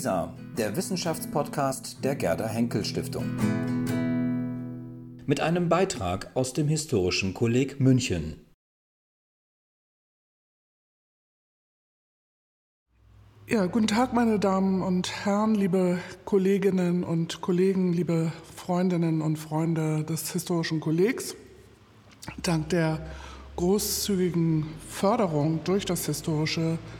WISA, der Wissenschaftspodcast der Gerda Henkel Stiftung. Mit einem Beitrag aus dem Historischen Kolleg München. Ja, guten Tag, meine Damen und Herren, liebe Kolleginnen und Kollegen, liebe Freundinnen und Freunde des Historischen Kollegs. Dank der großzügigen Förderung durch das Historische Kolleg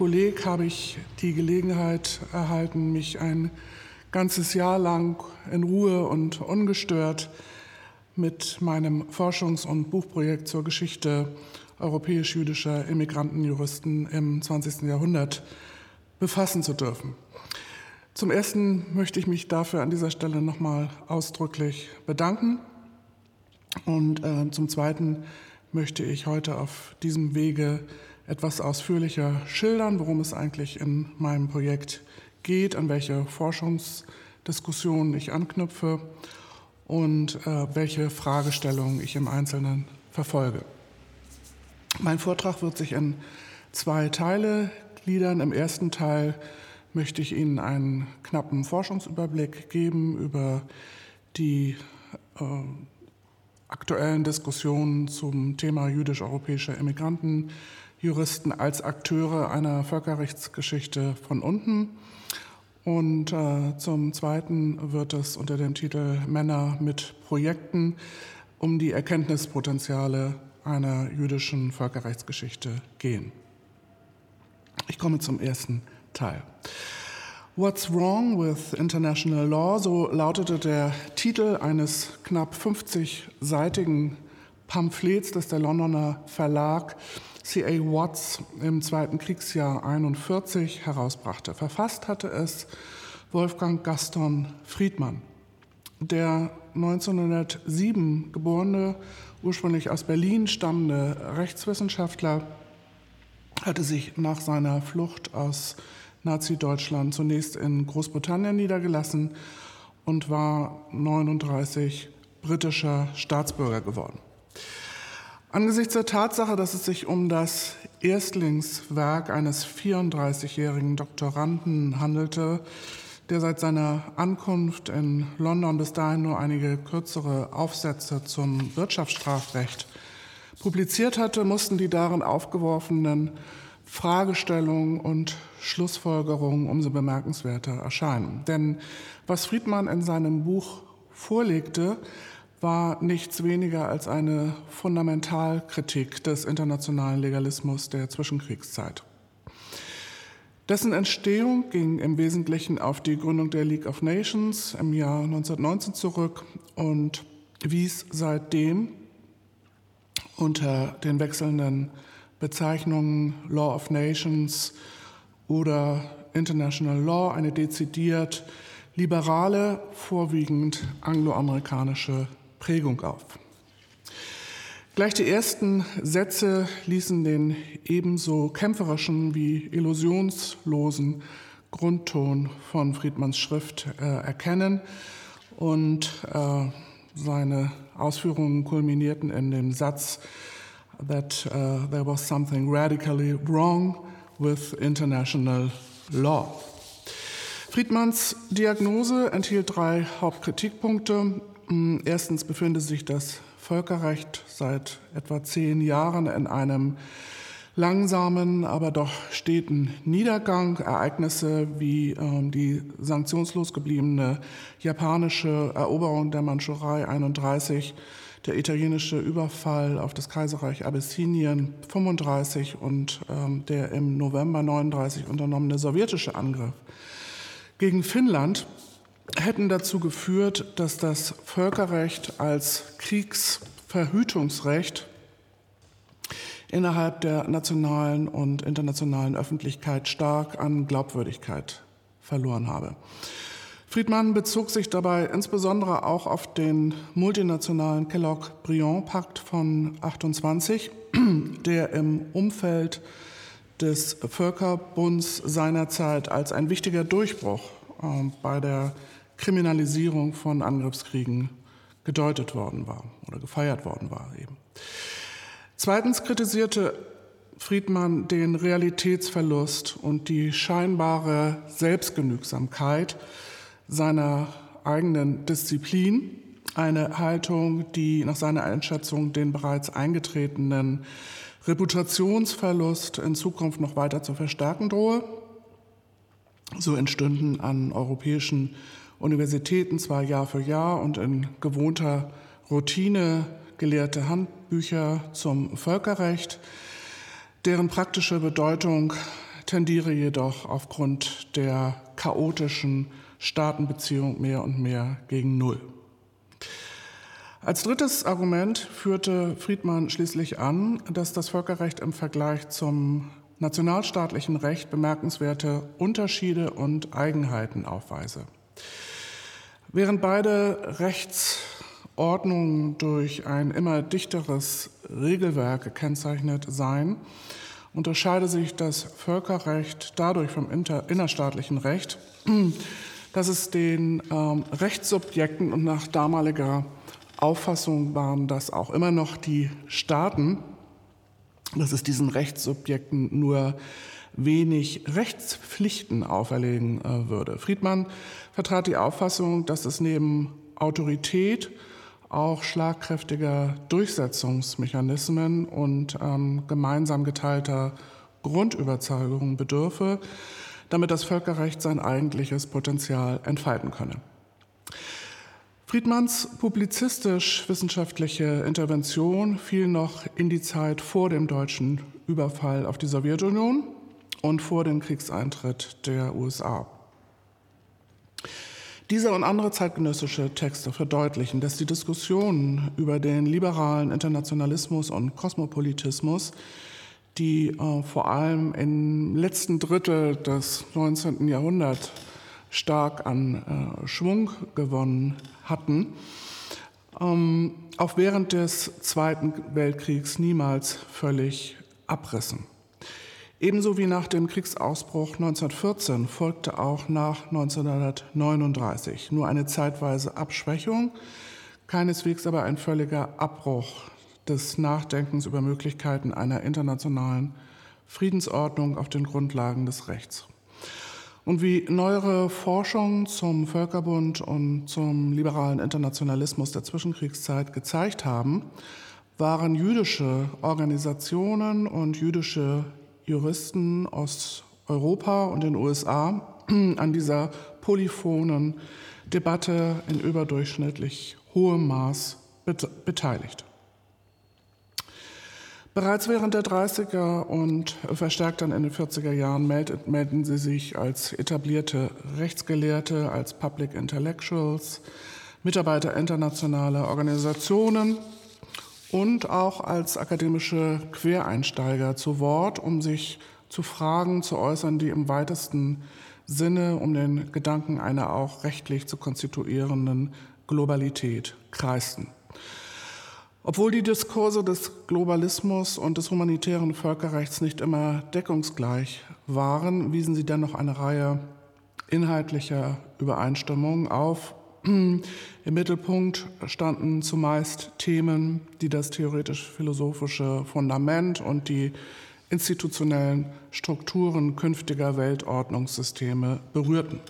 habe ich die Gelegenheit erhalten, mich ein ganzes Jahr lang in Ruhe und ungestört mit meinem Forschungs- und Buchprojekt zur Geschichte europäisch-jüdischer Immigrantenjuristen im 20. Jahrhundert befassen zu dürfen. Zum Ersten möchte ich mich dafür an dieser Stelle nochmal ausdrücklich bedanken. Und äh, zum Zweiten möchte ich heute auf diesem Wege etwas ausführlicher schildern, worum es eigentlich in meinem Projekt geht, an welche Forschungsdiskussionen ich anknüpfe und äh, welche Fragestellungen ich im Einzelnen verfolge. Mein Vortrag wird sich in zwei Teile gliedern. Im ersten Teil möchte ich Ihnen einen knappen Forschungsüberblick geben über die äh, aktuellen Diskussionen zum Thema jüdisch-europäischer Immigranten, Juristen als Akteure einer Völkerrechtsgeschichte von unten. Und äh, zum Zweiten wird es unter dem Titel Männer mit Projekten um die Erkenntnispotenziale einer jüdischen Völkerrechtsgeschichte gehen. Ich komme zum ersten Teil. What's Wrong with International Law? So lautete der Titel eines knapp 50-seitigen Pamphlets, das der Londoner Verlag C.A. Watts im Zweiten Kriegsjahr 41 herausbrachte. Verfasst hatte es Wolfgang Gaston Friedmann. Der 1907 geborene, ursprünglich aus Berlin stammende Rechtswissenschaftler hatte sich nach seiner Flucht aus Nazi-Deutschland zunächst in Großbritannien niedergelassen und war 39 britischer Staatsbürger geworden. Angesichts der Tatsache, dass es sich um das Erstlingswerk eines 34-jährigen Doktoranden handelte, der seit seiner Ankunft in London bis dahin nur einige kürzere Aufsätze zum Wirtschaftsstrafrecht publiziert hatte, mussten die darin aufgeworfenen Fragestellungen und Schlussfolgerungen umso bemerkenswerter erscheinen. Denn was Friedmann in seinem Buch vorlegte, war nichts weniger als eine Fundamentalkritik des internationalen Legalismus der Zwischenkriegszeit. Dessen Entstehung ging im Wesentlichen auf die Gründung der League of Nations im Jahr 1919 zurück und wies seitdem unter den wechselnden Bezeichnungen Law of Nations oder International Law eine dezidiert liberale, vorwiegend angloamerikanische Prägung auf. Gleich die ersten Sätze ließen den ebenso kämpferischen wie illusionslosen Grundton von Friedmanns Schrift äh, erkennen und äh, seine Ausführungen kulminierten in dem Satz that uh, there was something radically wrong with international law. Friedmanns Diagnose enthielt drei Hauptkritikpunkte. Hm, erstens befinde sich das Völkerrecht seit etwa zehn Jahren in einem langsamen, aber doch steten Niedergang. Ereignisse wie ähm, die sanktionslos gebliebene japanische Eroberung der Mandschurei 31, der italienische Überfall auf das Kaiserreich Abyssinien 35 und ähm, der im November 39 unternommene sowjetische Angriff gegen Finnland hätten dazu geführt, dass das Völkerrecht als Kriegsverhütungsrecht innerhalb der nationalen und internationalen Öffentlichkeit stark an Glaubwürdigkeit verloren habe. Friedmann bezog sich dabei insbesondere auch auf den multinationalen Kellogg-Briand-Pakt von 28, der im Umfeld des Völkerbunds seinerzeit als ein wichtiger Durchbruch äh, bei der Kriminalisierung von Angriffskriegen gedeutet worden war oder gefeiert worden war eben. Zweitens kritisierte Friedmann den Realitätsverlust und die scheinbare Selbstgenügsamkeit seiner eigenen Disziplin, eine Haltung, die nach seiner Einschätzung den bereits eingetretenen Reputationsverlust in Zukunft noch weiter zu verstärken drohe. So entstünden an europäischen Universitäten zwar Jahr für Jahr und in gewohnter Routine gelehrte Handbücher zum Völkerrecht, deren praktische Bedeutung tendiere jedoch aufgrund der chaotischen Staatenbeziehung mehr und mehr gegen Null. Als drittes Argument führte Friedmann schließlich an, dass das Völkerrecht im Vergleich zum nationalstaatlichen Recht bemerkenswerte Unterschiede und Eigenheiten aufweise. Während beide Rechtsordnungen durch ein immer dichteres Regelwerk gekennzeichnet seien, unterscheide sich das Völkerrecht dadurch vom innerstaatlichen Recht, dass es den ähm, Rechtssubjekten und nach damaliger Auffassung waren das auch immer noch die Staaten, dass es diesen Rechtssubjekten nur wenig Rechtspflichten auferlegen äh, würde. Friedmann vertrat die Auffassung, dass es neben Autorität auch schlagkräftiger Durchsetzungsmechanismen und ähm, gemeinsam geteilter Grundüberzeugungen bedürfe, damit das Völkerrecht sein eigentliches Potenzial entfalten könne. Friedmanns publizistisch-wissenschaftliche Intervention fiel noch in die Zeit vor dem deutschen Überfall auf die Sowjetunion und vor dem Kriegseintritt der USA. Diese und andere zeitgenössische Texte verdeutlichen, dass die Diskussionen über den liberalen Internationalismus und Kosmopolitismus, die äh, vor allem im letzten Drittel des 19. Jahrhunderts stark an äh, Schwung gewonnen hatten, ähm, auch während des Zweiten Weltkriegs niemals völlig abrissen. Ebenso wie nach dem Kriegsausbruch 1914 folgte auch nach 1939 nur eine zeitweise Abschwächung, keineswegs aber ein völliger Abbruch des Nachdenkens über Möglichkeiten einer internationalen Friedensordnung auf den Grundlagen des Rechts. Und wie neuere Forschung zum Völkerbund und zum liberalen Internationalismus der Zwischenkriegszeit gezeigt haben, waren jüdische Organisationen und jüdische Juristen aus Europa und den USA an dieser polyphonen Debatte in überdurchschnittlich hohem Maß beteiligt. Bereits während der 30er und verstärkt dann in den 40er Jahren melden sie sich als etablierte Rechtsgelehrte, als Public Intellectuals, Mitarbeiter internationaler Organisationen und auch als akademische Quereinsteiger zu Wort, um sich zu Fragen zu äußern, die im weitesten Sinne um den Gedanken einer auch rechtlich zu konstituierenden Globalität kreisten. Obwohl die Diskurse des Globalismus und des humanitären Völkerrechts nicht immer deckungsgleich waren, wiesen sie dennoch eine Reihe inhaltlicher Übereinstimmungen auf. Im Mittelpunkt standen zumeist Themen, die das theoretisch-philosophische Fundament und die institutionellen Strukturen künftiger Weltordnungssysteme berührten.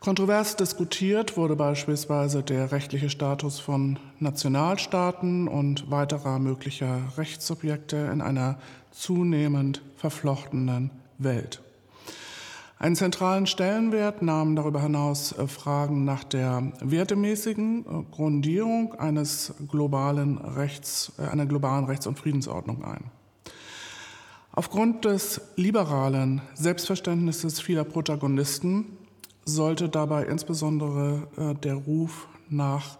Kontrovers diskutiert wurde beispielsweise der rechtliche Status von Nationalstaaten und weiterer möglicher Rechtssubjekte in einer zunehmend verflochtenen Welt. Einen zentralen Stellenwert nahmen darüber hinaus äh, Fragen nach der wertemäßigen äh, Grundierung eines globalen Rechts, äh, einer globalen Rechts- und Friedensordnung ein. Aufgrund des liberalen Selbstverständnisses vieler Protagonisten sollte dabei insbesondere der Ruf nach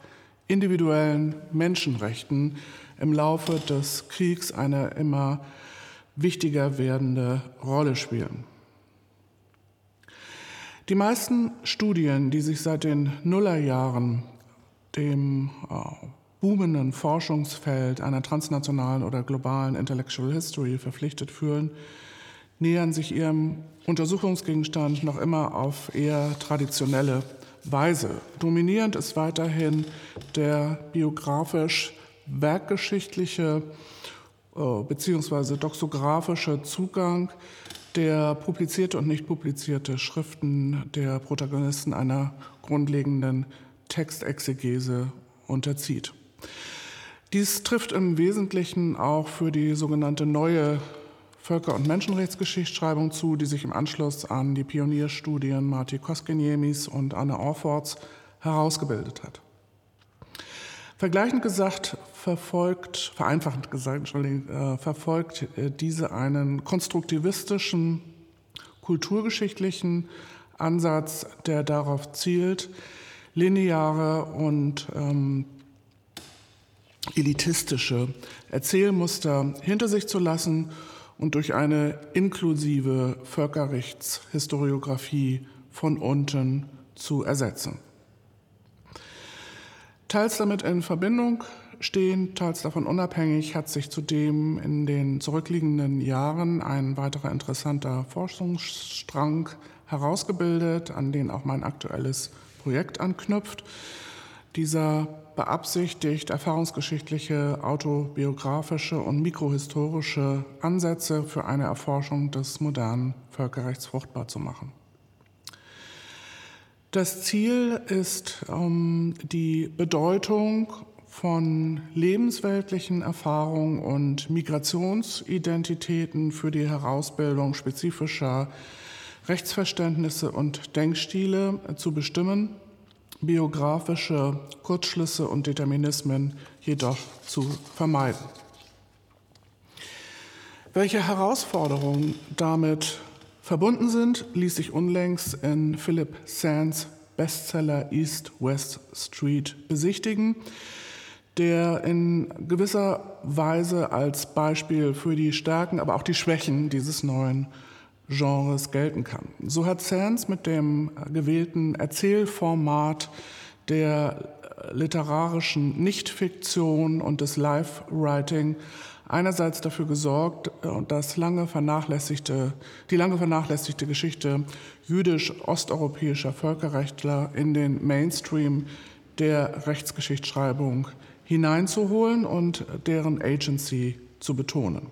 individuellen Menschenrechten im Laufe des Kriegs eine immer wichtiger werdende Rolle spielen. Die meisten Studien, die sich seit den Nullerjahren dem äh, boomenden Forschungsfeld einer transnationalen oder globalen Intellectual History verpflichtet fühlen, nähern sich ihrem Untersuchungsgegenstand noch immer auf eher traditionelle Weise. Dominierend ist weiterhin der biografisch werkgeschichtliche äh, beziehungsweise doxografische Zugang, der publizierte und nicht publizierte Schriften der Protagonisten einer grundlegenden Textexegese unterzieht. Dies trifft im Wesentlichen auch für die sogenannte neue Völker- und Menschenrechtsgeschichtsschreibung zu, die sich im Anschluss an die Pionierstudien Marti Koskeniemis und Anne Orfords herausgebildet hat. Vergleichend gesagt verfolgt, vereinfachend gesagt, Entschuldigung, äh, verfolgt äh, diese einen konstruktivistischen, kulturgeschichtlichen Ansatz, der darauf zielt, lineare und ähm, elitistische Erzählmuster hinter sich zu lassen und durch eine inklusive Völkerrechtshistoriografie von unten zu ersetzen. Teils damit in Verbindung stehend, teils davon unabhängig, hat sich zudem in den zurückliegenden Jahren ein weiterer interessanter Forschungsstrang herausgebildet, an den auch mein aktuelles Projekt anknüpft. Dieser beabsichtigt, erfahrungsgeschichtliche, autobiografische und mikrohistorische Ansätze für eine Erforschung des modernen Völkerrechts fruchtbar zu machen. Das Ziel ist, um, die Bedeutung von lebensweltlichen Erfahrungen und Migrationsidentitäten für die Herausbildung spezifischer Rechtsverständnisse und Denkstile zu bestimmen biografische Kurzschlüsse und Determinismen jedoch zu vermeiden. Welche Herausforderungen damit verbunden sind, ließ sich unlängst in Philip Sands Bestseller East West Street besichtigen, der in gewisser Weise als Beispiel für die Stärken, aber auch die Schwächen dieses neuen Genres gelten kann. So hat Sands mit dem gewählten Erzählformat der literarischen Nichtfiktion und des Live-Writing einerseits dafür gesorgt, dass lange vernachlässigte, die lange vernachlässigte Geschichte jüdisch-osteuropäischer Völkerrechtler in den Mainstream der Rechtsgeschichtsschreibung hineinzuholen und deren Agency zu betonen.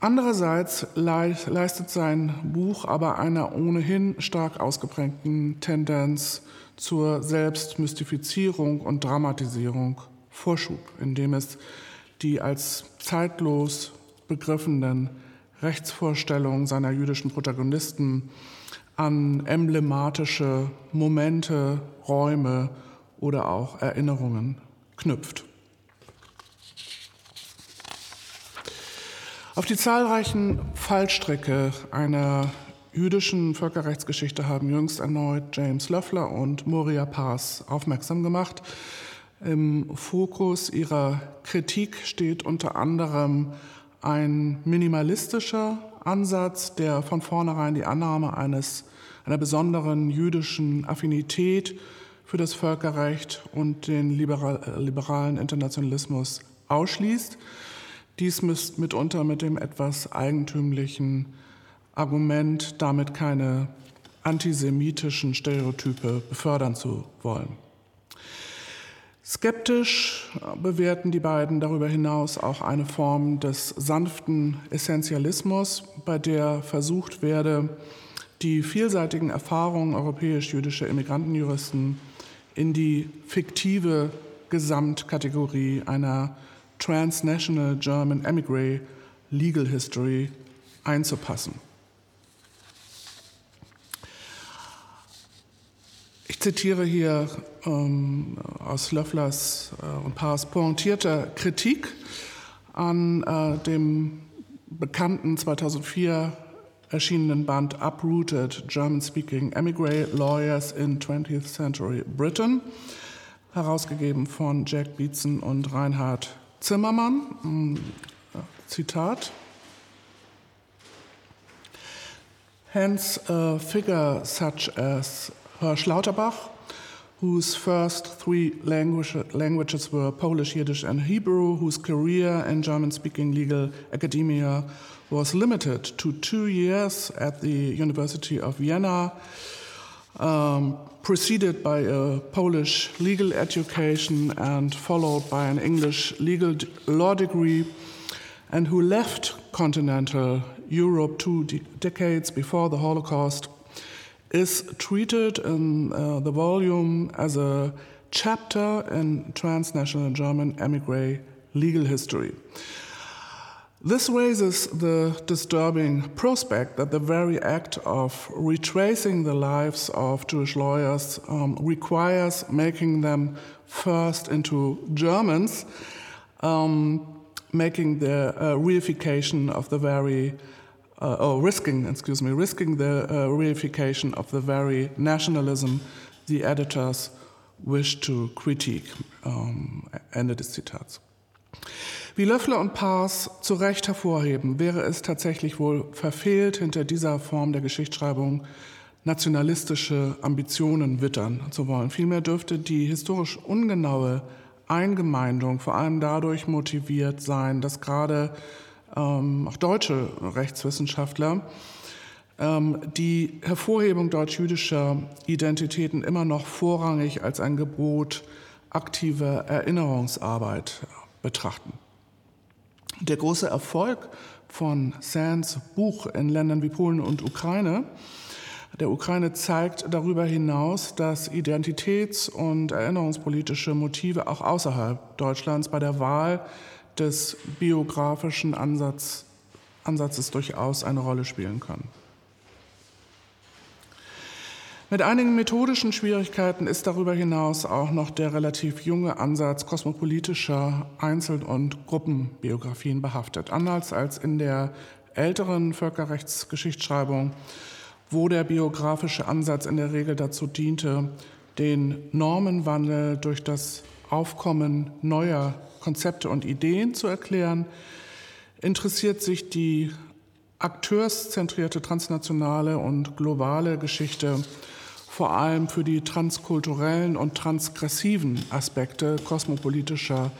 Andererseits leistet sein Buch aber einer ohnehin stark ausgeprägten Tendenz zur Selbstmystifizierung und Dramatisierung Vorschub, indem es die als zeitlos begriffenen Rechtsvorstellungen seiner jüdischen Protagonisten an emblematische Momente, Räume oder auch Erinnerungen knüpft. Auf die zahlreichen Fallstricke einer jüdischen Völkerrechtsgeschichte haben jüngst erneut James Löffler und Moria Paas aufmerksam gemacht. Im Fokus ihrer Kritik steht unter anderem ein minimalistischer Ansatz, der von vornherein die Annahme eines, einer besonderen jüdischen Affinität für das Völkerrecht und den liberalen Internationalismus ausschließt. Dies mitunter mit dem etwas eigentümlichen Argument, damit keine antisemitischen Stereotype befördern zu wollen. Skeptisch bewerten die beiden darüber hinaus auch eine Form des sanften Essentialismus, bei der versucht werde, die vielseitigen Erfahrungen europäisch-jüdischer Immigrantenjuristen in die fiktive Gesamtkategorie einer Transnational German Emigre Legal History einzupassen. Ich zitiere hier ähm, aus Löfflers äh, und Paars pointierter Kritik an äh, dem bekannten 2004 erschienenen Band Uprooted German-Speaking Emigre Lawyers in 20th Century Britain, herausgegeben von Jack Beetson und Reinhard Zimmermann, Zitat. Hence, a figure such as Hirsch Lauterbach, whose first three language, languages were Polish, Yiddish, and Hebrew, whose career in German speaking legal academia was limited to two years at the University of Vienna, um, preceded by a Polish legal education and followed by an English legal law degree, and who left continental Europe two de decades before the Holocaust, is treated in uh, the volume as a chapter in transnational German emigre legal history. This raises the disturbing prospect that the very act of retracing the lives of Jewish lawyers um, requires making them first into Germans, um, making the uh, reification of the very, uh, or risking, excuse me, risking the uh, reification of the very nationalism the editors wish to critique. Um, Ende des Zitats. Wie Löffler und Paas zu Recht hervorheben, wäre es tatsächlich wohl verfehlt, hinter dieser Form der Geschichtsschreibung nationalistische Ambitionen wittern zu wollen. Vielmehr dürfte die historisch ungenaue Eingemeindung vor allem dadurch motiviert sein, dass gerade ähm, auch deutsche Rechtswissenschaftler ähm, die Hervorhebung deutsch-jüdischer Identitäten immer noch vorrangig als ein Gebot aktiver Erinnerungsarbeit betrachten. Der große Erfolg von Sands Buch in Ländern wie Polen und Ukraine der Ukraine zeigt darüber hinaus, dass identitäts- und erinnerungspolitische Motive auch außerhalb Deutschlands bei der Wahl des biografischen Ansatz, Ansatzes durchaus eine Rolle spielen können. Mit einigen methodischen Schwierigkeiten ist darüber hinaus auch noch der relativ junge Ansatz kosmopolitischer Einzel- und Gruppenbiografien behaftet. Anders als in der älteren Völkerrechtsgeschichtsschreibung, wo der biografische Ansatz in der Regel dazu diente, den Normenwandel durch das Aufkommen neuer Konzepte und Ideen zu erklären, interessiert sich die akteurszentrierte transnationale und globale Geschichte vor allem für die transkulturellen und transgressiven Aspekte kosmopolitischer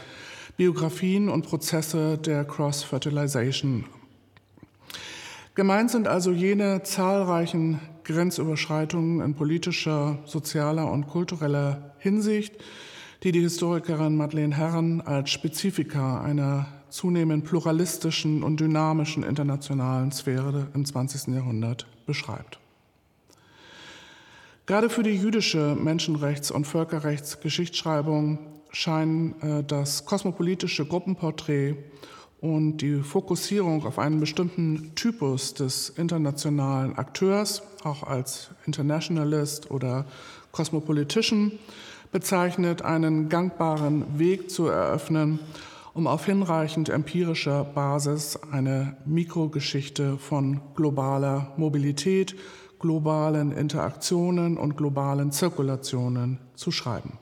Biografien und Prozesse der Cross-Fertilization. Gemeint sind also jene zahlreichen Grenzüberschreitungen in politischer, sozialer und kultureller Hinsicht, die die Historikerin Madeleine Herren als Spezifika einer zunehmend pluralistischen und dynamischen internationalen Sphäre im 20. Jahrhundert beschreibt. Gerade für die jüdische Menschenrechts- und Völkerrechtsgeschichtsschreibung scheinen äh, das kosmopolitische Gruppenporträt und die Fokussierung auf einen bestimmten Typus des internationalen Akteurs, auch als Internationalist oder Cosmopolitician bezeichnet, einen gangbaren Weg zu eröffnen, um auf hinreichend empirischer Basis eine Mikrogeschichte von globaler Mobilität, globalen Interaktionen und globalen Zirkulationen zu schreiben.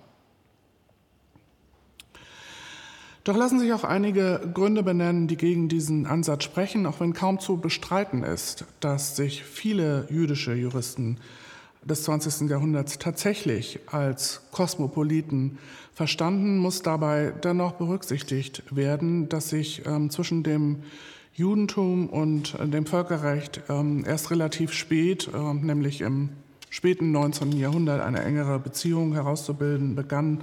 Doch lassen sich auch einige Gründe benennen, die gegen diesen Ansatz sprechen, auch wenn kaum zu bestreiten ist, dass sich viele jüdische Juristen des 20. Jahrhunderts tatsächlich als Kosmopoliten verstanden, muss dabei dennoch berücksichtigt werden, dass sich ähm, zwischen dem Judentum und äh, dem Völkerrecht ähm, erst relativ spät, äh, nämlich im späten 19. Jahrhundert, eine engere Beziehung herauszubilden begann.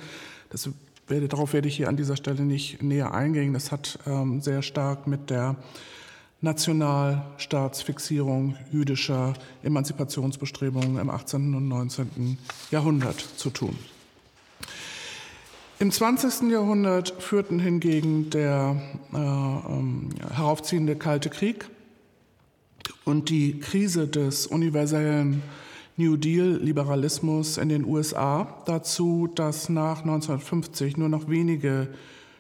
Das werde, darauf werde ich hier an dieser Stelle nicht näher eingehen. Das hat ähm, sehr stark mit der Nationalstaatsfixierung jüdischer Emanzipationsbestrebungen im 18. und 19. Jahrhundert zu tun. Im 20. Jahrhundert führten hingegen der äh, äh, heraufziehende Kalte Krieg und die Krise des universellen New Deal-Liberalismus in den USA dazu, dass nach 1950 nur noch wenige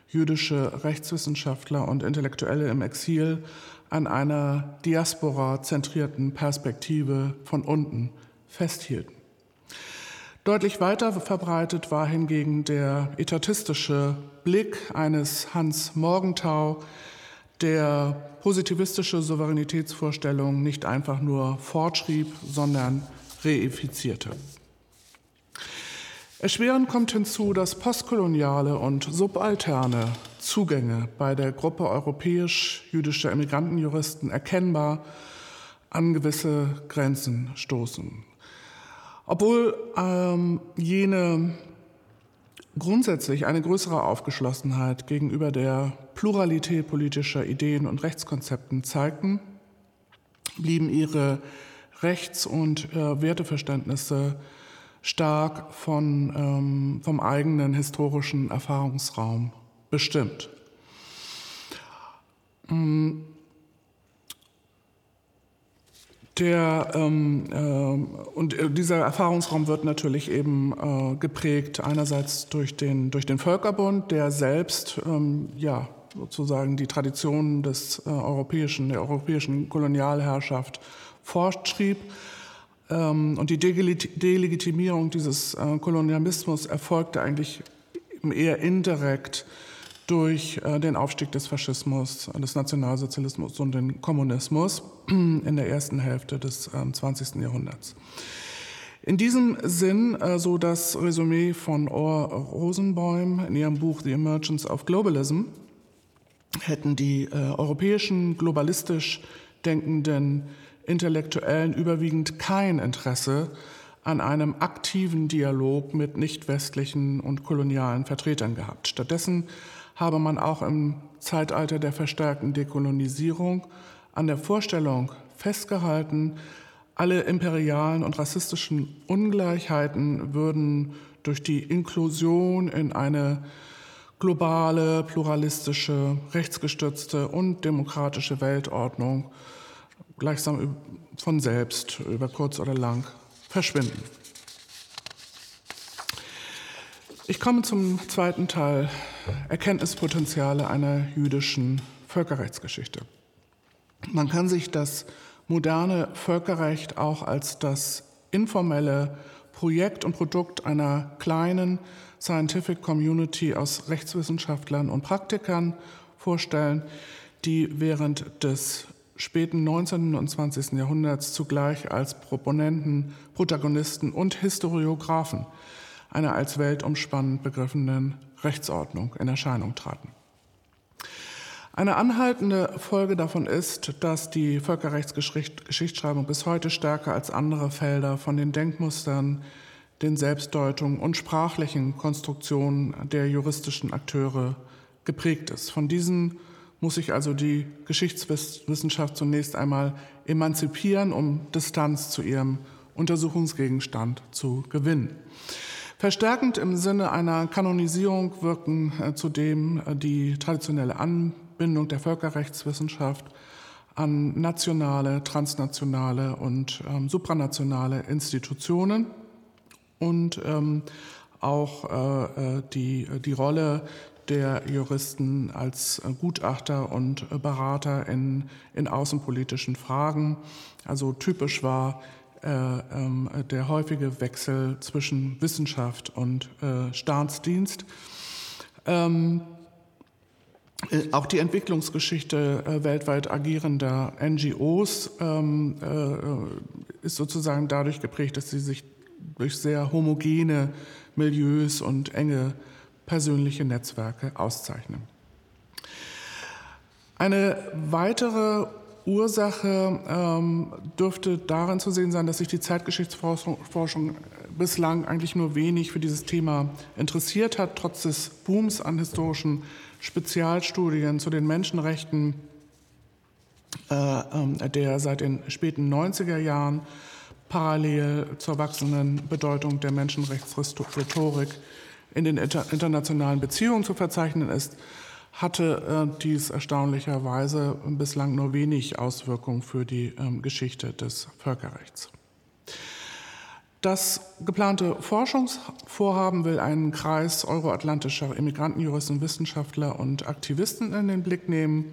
jüdische Rechtswissenschaftler und Intellektuelle im Exil an einer diaspora-zentrierten Perspektive von unten festhielten. Deutlich weiter verbreitet war hingegen der etatistische Blick eines Hans Morgenthau, der positivistische Souveränitätsvorstellungen nicht einfach nur fortschrieb, sondern reifizierte. Erschwerend kommt hinzu, dass postkoloniale und subalterne Zugänge bei der Gruppe europäisch-jüdischer Immigrantenjuristen erkennbar an gewisse Grenzen stoßen. Obwohl ähm, jene grundsätzlich eine größere Aufgeschlossenheit gegenüber der Pluralität politischer Ideen und Rechtskonzepten zeigten, blieben ihre Rechts- und äh, Werteverständnisse stark von, ähm, vom eigenen historischen Erfahrungsraum bestimmt. Mm. Der, ähm, äh, und äh, dieser Erfahrungsraum wird natürlich eben äh, geprägt einerseits durch den, durch den Völkerbund, der selbst ähm, ja, sozusagen die Traditionen des, äh, europäischen, der europäischen Kolonialherrschaft fortschrieb. Ähm, und die Delegitimierung dieses äh, Kolonialismus erfolgte eigentlich eher indirekt durch äh, den Aufstieg des Faschismus, des Nationalsozialismus und den Kommunismus in der ersten Hälfte des 20. Ähm, Jahrhunderts. In diesem Sinn, äh, so das Resümee von Orr Rosenbäum in ihrem Buch The Emergence of Globalism, hätten die europäischen globalistisch denkenden Intellektuellen überwiegend kein Interesse an einem aktiven Dialog mit nicht westlichen und kolonialen Vertretern gehabt. Stattdessen habe man auch im Zeitalter der verstärkten Dekolonisierung an der Vorstellung festgehalten, alle imperialen und rassistischen Ungleichheiten würden durch die Inklusion in eine globale, pluralistische, rechtsgestützte und demokratische Weltordnung gleichsam von selbst über kurz oder lang verschwinden. Ich komme zum zweiten Teil, Erkenntnispotenziale einer jüdischen Völkerrechtsgeschichte. Man kann sich das moderne Völkerrecht auch als das informelle Projekt und Produkt einer kleinen Scientific Community aus Rechtswissenschaftlern und Praktikern vorstellen, die während des späten 19. und 20. Jahrhunderts zugleich als Proponenten, Protagonisten und Historiographen einer als weltumspannend begriffenen Rechtsordnung in Erscheinung traten. Eine anhaltende Folge davon ist, dass die Völkerrechtsgeschichtsschreibung bis heute stärker als andere Felder von den Denkmustern, den Selbstdeutungen und sprachlichen Konstruktionen der juristischen Akteure geprägt ist. Von diesen muss sich also die Geschichtswissenschaft zunächst einmal emanzipieren, um Distanz zu ihrem Untersuchungsgegenstand zu gewinnen. Verstärkend im Sinne einer Kanonisierung wirken äh, zudem äh, die traditionelle Anbindung der Völkerrechtswissenschaft an nationale, transnationale und ähm, supranationale Institutionen und ähm, auch äh, äh die, die Rolle der Juristen als äh, Gutachter und äh, Berater in, in außenpolitischen Fragen. Also typisch war äh, ähm, der häufige Wechsel zwischen Wissenschaft und äh, Staatsdienst. Ähm, äh, auch die Entwicklungsgeschichte äh, weltweit agierender NGOs ähm, ist sozusagen dadurch geprägt, dass sie sich durch sehr homogene Milieus und enge persönliche Netzwerke auszeichnen. Eine weitere Ursache ähm, dürfte darin zu sehen sein, dass sich die Zeitgeschichtsforschung bislang eigentlich nur wenig für dieses Thema interessiert hat, trotz des Booms an historischen Spezialstudien zu den Menschenrechten, äh, äh, der seit den späten 90er Jahren parallel zur wachsenden Bedeutung der Menschenrechtsrhetorik in den internationalen Beziehungen zu verzeichnen ist, hatte äh, dies erstaunlicherweise bislang nur wenig Auswirkungen für die ähm, Geschichte des Völkerrechts. Das geplante Forschungsvorhaben will einen Kreis euroatlantischer Immigrantenjuristen, Wissenschaftler und Aktivisten in den Blick nehmen,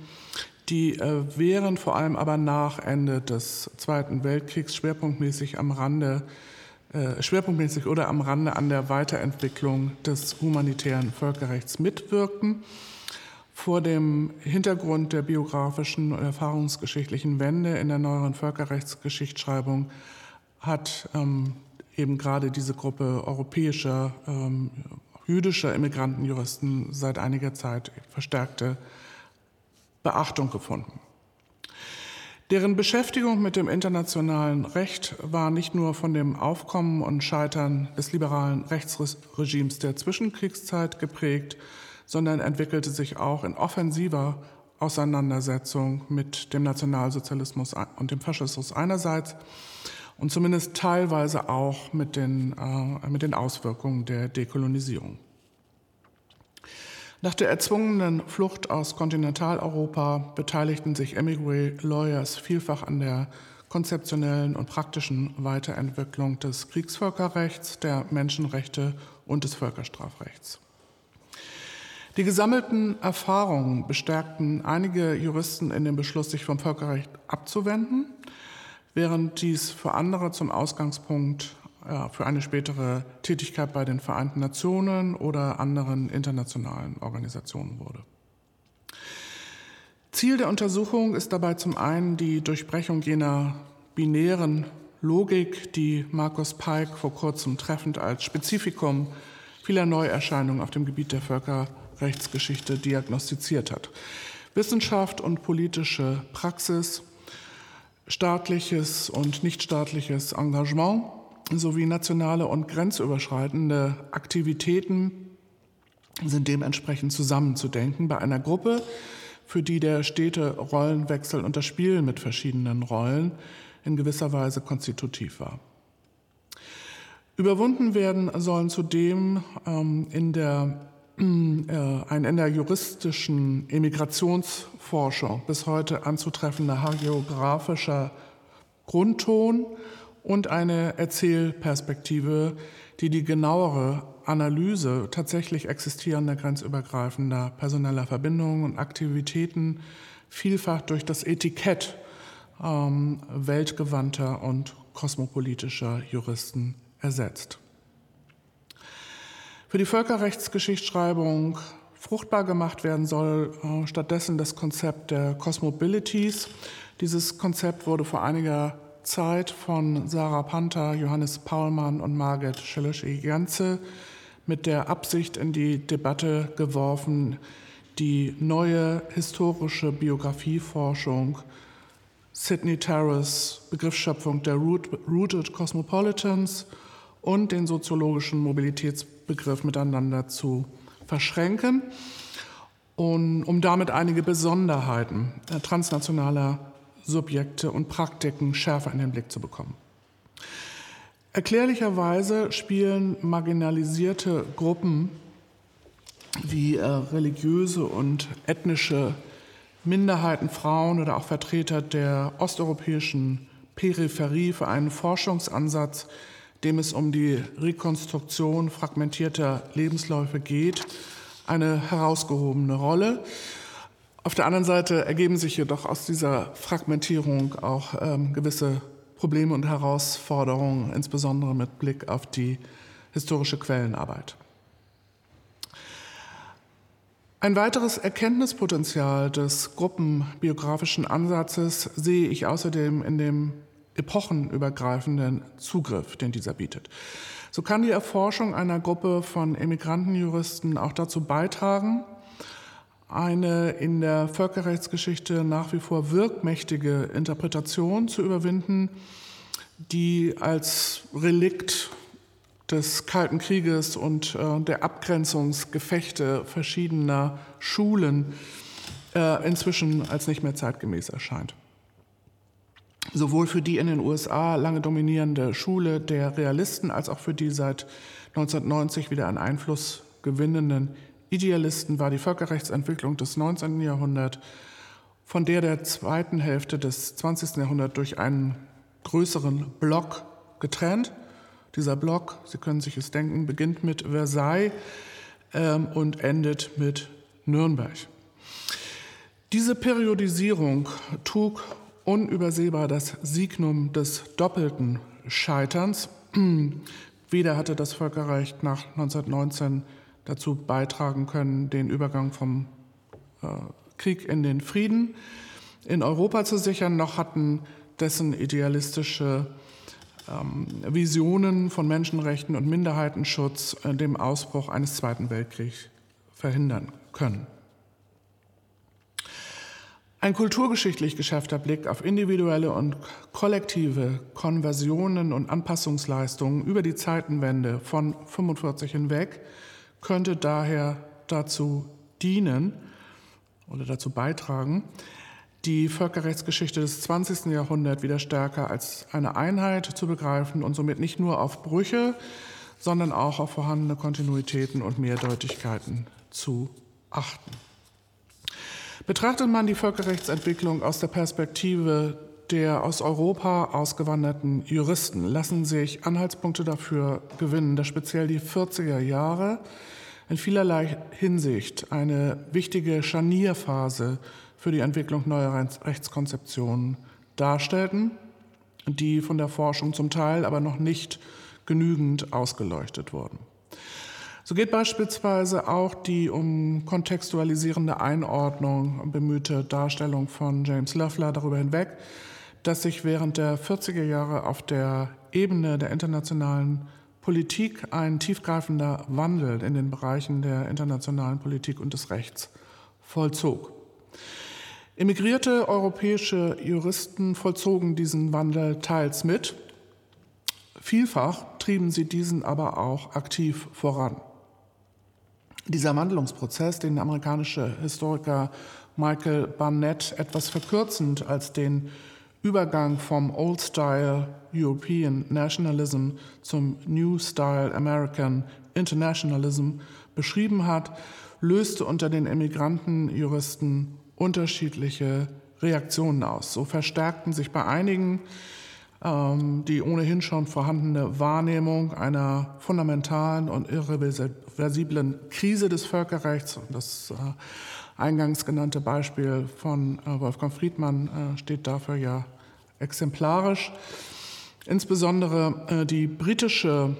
die äh, während, vor allem aber nach Ende des Zweiten Weltkriegs schwerpunktmäßig am Rande äh, schwerpunktmäßig oder am Rande an der Weiterentwicklung des humanitären Völkerrechts mitwirken. Vor dem Hintergrund der biografischen und erfahrungsgeschichtlichen Wende in der neueren Völkerrechtsgeschichtsschreibung hat ähm, eben gerade diese Gruppe europäischer ähm, jüdischer Immigrantenjuristen seit einiger Zeit verstärkte Beachtung gefunden. Deren Beschäftigung mit dem internationalen Recht war nicht nur von dem Aufkommen und Scheitern des liberalen Rechtsregimes der Zwischenkriegszeit geprägt, sondern entwickelte sich auch in offensiver Auseinandersetzung mit dem Nationalsozialismus und dem Faschismus einerseits und zumindest teilweise auch mit den, äh, mit den Auswirkungen der Dekolonisierung. Nach der erzwungenen Flucht aus Kontinentaleuropa beteiligten sich Emigre Lawyers vielfach an der konzeptionellen und praktischen Weiterentwicklung des Kriegsvölkerrechts, der Menschenrechte und des Völkerstrafrechts. Die gesammelten Erfahrungen bestärkten einige Juristen in dem Beschluss, sich vom Völkerrecht abzuwenden, während dies für andere zum Ausgangspunkt für eine spätere Tätigkeit bei den Vereinten Nationen oder anderen internationalen Organisationen wurde. Ziel der Untersuchung ist dabei zum einen die Durchbrechung jener binären Logik, die Markus Pike vor kurzem treffend als Spezifikum vieler Neuerscheinungen auf dem Gebiet der Völkerrechtsgeschichte diagnostiziert hat. Wissenschaft und politische Praxis, staatliches und nichtstaatliches Engagement sowie nationale und grenzüberschreitende Aktivitäten sind dementsprechend zusammenzudenken bei einer Gruppe, für die der stete Rollenwechsel und das Spiel mit verschiedenen Rollen in gewisser Weise konstitutiv war. Überwunden werden sollen zudem ähm, in der, äh, ein in der juristischen Emigrationsforschung bis heute anzutreffender hagiografischer Grundton und eine Erzählperspektive, die die genauere Analyse tatsächlich existierender grenzübergreifender personeller Verbindungen und Aktivitäten vielfach durch das Etikett ähm, weltgewandter und kosmopolitischer Juristen ersetzt. Für die Völkerrechtsgeschichtsschreibung fruchtbar gemacht werden soll äh, stattdessen das Konzept der Cosmobilities. Dieses Konzept wurde vor einiger Zeit von Sarah Panther, Johannes Paulmann und Margit Schelöschi-Janze mit der Absicht in die Debatte geworfen, die neue historische Biografieforschung Sidney Terrace Begriffsschöpfung der Rooted Cosmopolitans und den soziologischen Mobilitätsbegriff miteinander zu verschränken, und, um damit einige Besonderheiten transnationaler Subjekte und Praktiken schärfer in den Blick zu bekommen. Erklärlicherweise spielen marginalisierte Gruppen wie äh, religiöse und ethnische Minderheiten, Frauen oder auch Vertreter der osteuropäischen Peripherie für einen Forschungsansatz, dem es um die Rekonstruktion fragmentierter Lebensläufe geht, eine herausgehobene Rolle. Auf der anderen Seite ergeben sich jedoch aus dieser Fragmentierung auch ähm, gewisse Probleme und Herausforderungen, insbesondere mit Blick auf die historische Quellenarbeit. Ein weiteres Erkenntnispotenzial des gruppenbiografischen Ansatzes sehe ich außerdem in dem epochenübergreifenden Zugriff, den dieser bietet. So kann die Erforschung einer Gruppe von Emigrantenjuristen auch dazu beitragen, eine in der Völkerrechtsgeschichte nach wie vor wirkmächtige Interpretation zu überwinden, die als Relikt des Kalten Krieges und äh, der Abgrenzungsgefechte verschiedener Schulen äh, inzwischen als nicht mehr zeitgemäß erscheint. Sowohl für die in den USA lange dominierende Schule der Realisten als auch für die seit 1990 wieder an Einfluss gewinnenden Idealisten war die Völkerrechtsentwicklung des 19. Jahrhunderts von der der zweiten Hälfte des 20. Jahrhunderts durch einen größeren Block getrennt. Dieser Block, Sie können sich es denken, beginnt mit Versailles ähm, und endet mit Nürnberg. Diese Periodisierung trug unübersehbar das Signum des doppelten Scheiterns. Weder hatte das Völkerrecht nach 1919 dazu beitragen können, den Übergang vom äh, Krieg in den Frieden in Europa zu sichern, noch hatten dessen idealistische ähm, Visionen von Menschenrechten und Minderheitenschutz äh, dem Ausbruch eines Zweiten Weltkriegs verhindern können. Ein kulturgeschichtlich geschäfter Blick auf individuelle und kollektive Konversionen und Anpassungsleistungen über die Zeitenwende von 45 hinweg könnte daher dazu dienen oder dazu beitragen, die Völkerrechtsgeschichte des 20. Jahrhunderts wieder stärker als eine Einheit zu begreifen und somit nicht nur auf Brüche, sondern auch auf vorhandene Kontinuitäten und Mehrdeutigkeiten zu achten. Betrachtet man die Völkerrechtsentwicklung aus der Perspektive der aus Europa ausgewanderten Juristen, lassen sich Anhaltspunkte dafür gewinnen, dass speziell die 40er Jahre in vielerlei Hinsicht eine wichtige Scharnierphase für die Entwicklung neuer Rechtskonzeptionen darstellten, die von der Forschung zum Teil aber noch nicht genügend ausgeleuchtet wurden. So geht beispielsweise auch die um kontextualisierende Einordnung bemühte Darstellung von James Loeffler darüber hinweg, dass sich während der 40er Jahre auf der Ebene der internationalen Politik ein tiefgreifender Wandel in den Bereichen der internationalen Politik und des Rechts vollzog. Emigrierte europäische Juristen vollzogen diesen Wandel teils mit, vielfach trieben sie diesen aber auch aktiv voran. Dieser Wandlungsprozess, den amerikanische Historiker Michael Barnett etwas verkürzend als den Übergang vom Old Style European Nationalism zum New Style American Internationalism beschrieben hat, löste unter den Emigrantenjuristen unterschiedliche Reaktionen aus. So verstärkten sich bei einigen ähm, die ohnehin schon vorhandene Wahrnehmung einer fundamentalen und irreversiblen Krise des Völkerrechts. Das äh, eingangs genannte Beispiel von äh, Wolfgang Friedmann äh, steht dafür ja exemplarisch. Insbesondere die britische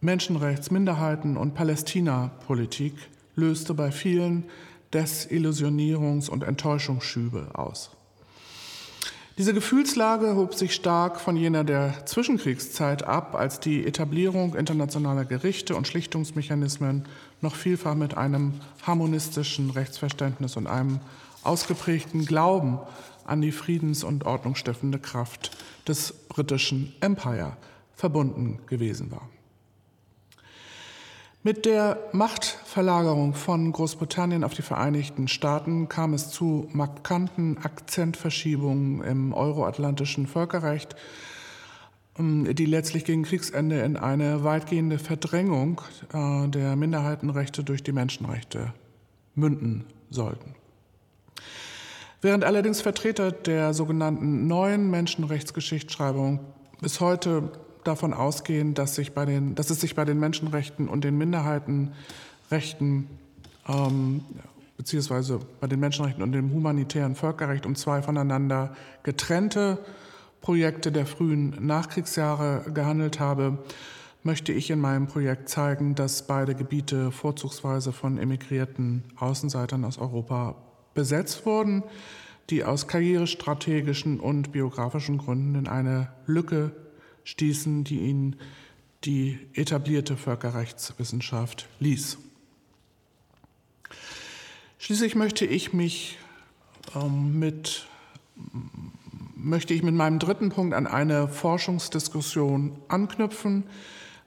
Menschenrechts-, Minderheiten- und Palästina-Politik löste bei vielen Desillusionierungs- und Enttäuschungsschübe aus. Diese Gefühlslage hob sich stark von jener der Zwischenkriegszeit ab, als die Etablierung internationaler Gerichte und Schlichtungsmechanismen noch vielfach mit einem harmonistischen Rechtsverständnis und einem ausgeprägten Glauben an die friedens- und ordnungsstiftende Kraft des britischen Empire verbunden gewesen war. Mit der Machtverlagerung von Großbritannien auf die Vereinigten Staaten kam es zu markanten Akzentverschiebungen im euroatlantischen Völkerrecht, ähm, die letztlich gegen Kriegsende in eine weitgehende Verdrängung äh, der Minderheitenrechte durch die Menschenrechte münden sollten. Während allerdings Vertreter der sogenannten neuen Menschenrechtsgeschichtsschreibung bis heute davon ausgehen, dass, sich bei den, dass es sich bei den Menschenrechten und den Minderheitenrechten ähm, beziehungsweise bei den Menschenrechten und dem humanitären Völkerrecht um zwei voneinander getrennte Projekte der frühen Nachkriegsjahre gehandelt habe, möchte ich in meinem Projekt zeigen, dass beide Gebiete vorzugsweise von emigrierten Außenseitern aus Europa besetzt wurden, die aus karrierestrategischen und biografischen Gründen in eine Lücke stießen, die ihn die etablierte Völkerrechtswissenschaft ließ. Schließlich möchte ich mich ähm, mit möchte ich mit meinem dritten Punkt an eine Forschungsdiskussion anknüpfen,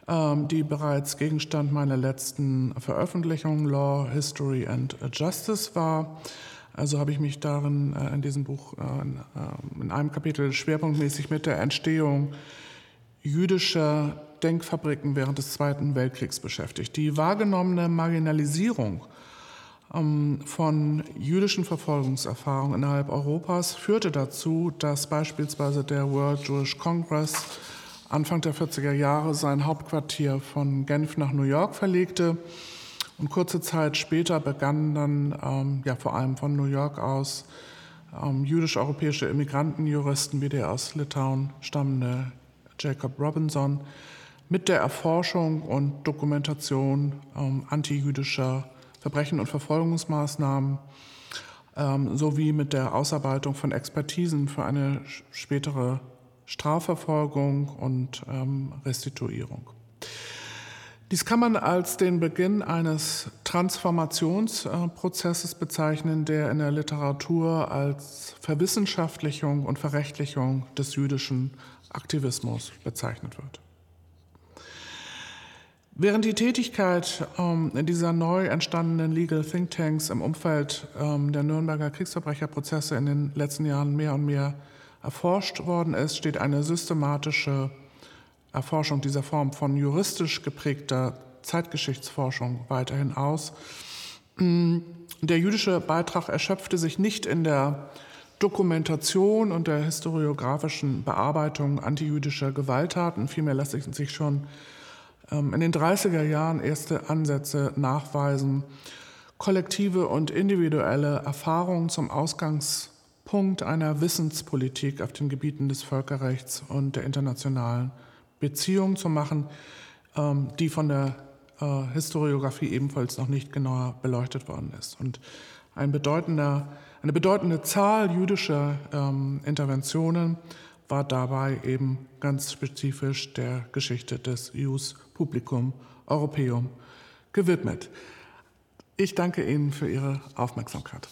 ähm, die bereits Gegenstand meiner letzten Veröffentlichung Law, History and Justice war. Also habe ich mich darin äh, in diesem Buch äh, äh, in einem Kapitel schwerpunktmäßig mit der Entstehung jüdischer Denkfabriken während des Zweiten Weltkriegs beschäftigt. Die wahrgenommene Marginalisierung ähm, von jüdischen Verfolgungserfahrungen innerhalb Europas führte dazu, dass beispielsweise der World Jewish Congress Anfang der 40er Jahre sein Hauptquartier von Genf nach New York verlegte. Und kurze Zeit später begannen dann ähm, ja, vor allem von New York aus ähm, jüdisch-europäische Immigrantenjuristen wie der aus Litauen stammende Jacob Robinson mit der Erforschung und Dokumentation ähm, antijüdischer Verbrechen und Verfolgungsmaßnahmen ähm, sowie mit der Ausarbeitung von Expertisen für eine spätere Strafverfolgung und ähm, Restituierung. Dies kann man als den Beginn eines Transformationsprozesses bezeichnen, der in der Literatur als Verwissenschaftlichung und Verrechtlichung des jüdischen Aktivismus bezeichnet wird. Während die Tätigkeit ähm, dieser neu entstandenen Legal Thinktanks im Umfeld ähm, der Nürnberger Kriegsverbrecherprozesse in den letzten Jahren mehr und mehr erforscht worden ist, steht eine systematische Erforschung dieser Form von juristisch geprägter Zeitgeschichtsforschung weiterhin aus. Mm, der jüdische Beitrag erschöpfte sich nicht in der Dokumentation und der historiografischen Bearbeitung antijüdischer Gewalttaten. Vielmehr lassen sich schon ähm, in den 30er Jahren erste Ansätze nachweisen, kollektive und individuelle Erfahrungen zum Ausgangspunkt einer Wissenspolitik auf den Gebieten des Völkerrechts und der internationalen Beziehung zu machen, ähm, die von der äh, Historiografie ebenfalls noch nicht genauer beleuchtet worden ist. Und ein eine bedeutende Zahl jüdischer ähm, Interventionen war dabei eben ganz spezifisch der Geschichte des Ius Publicum Europeum gewidmet. Ich danke Ihnen für Ihre Aufmerksamkeit.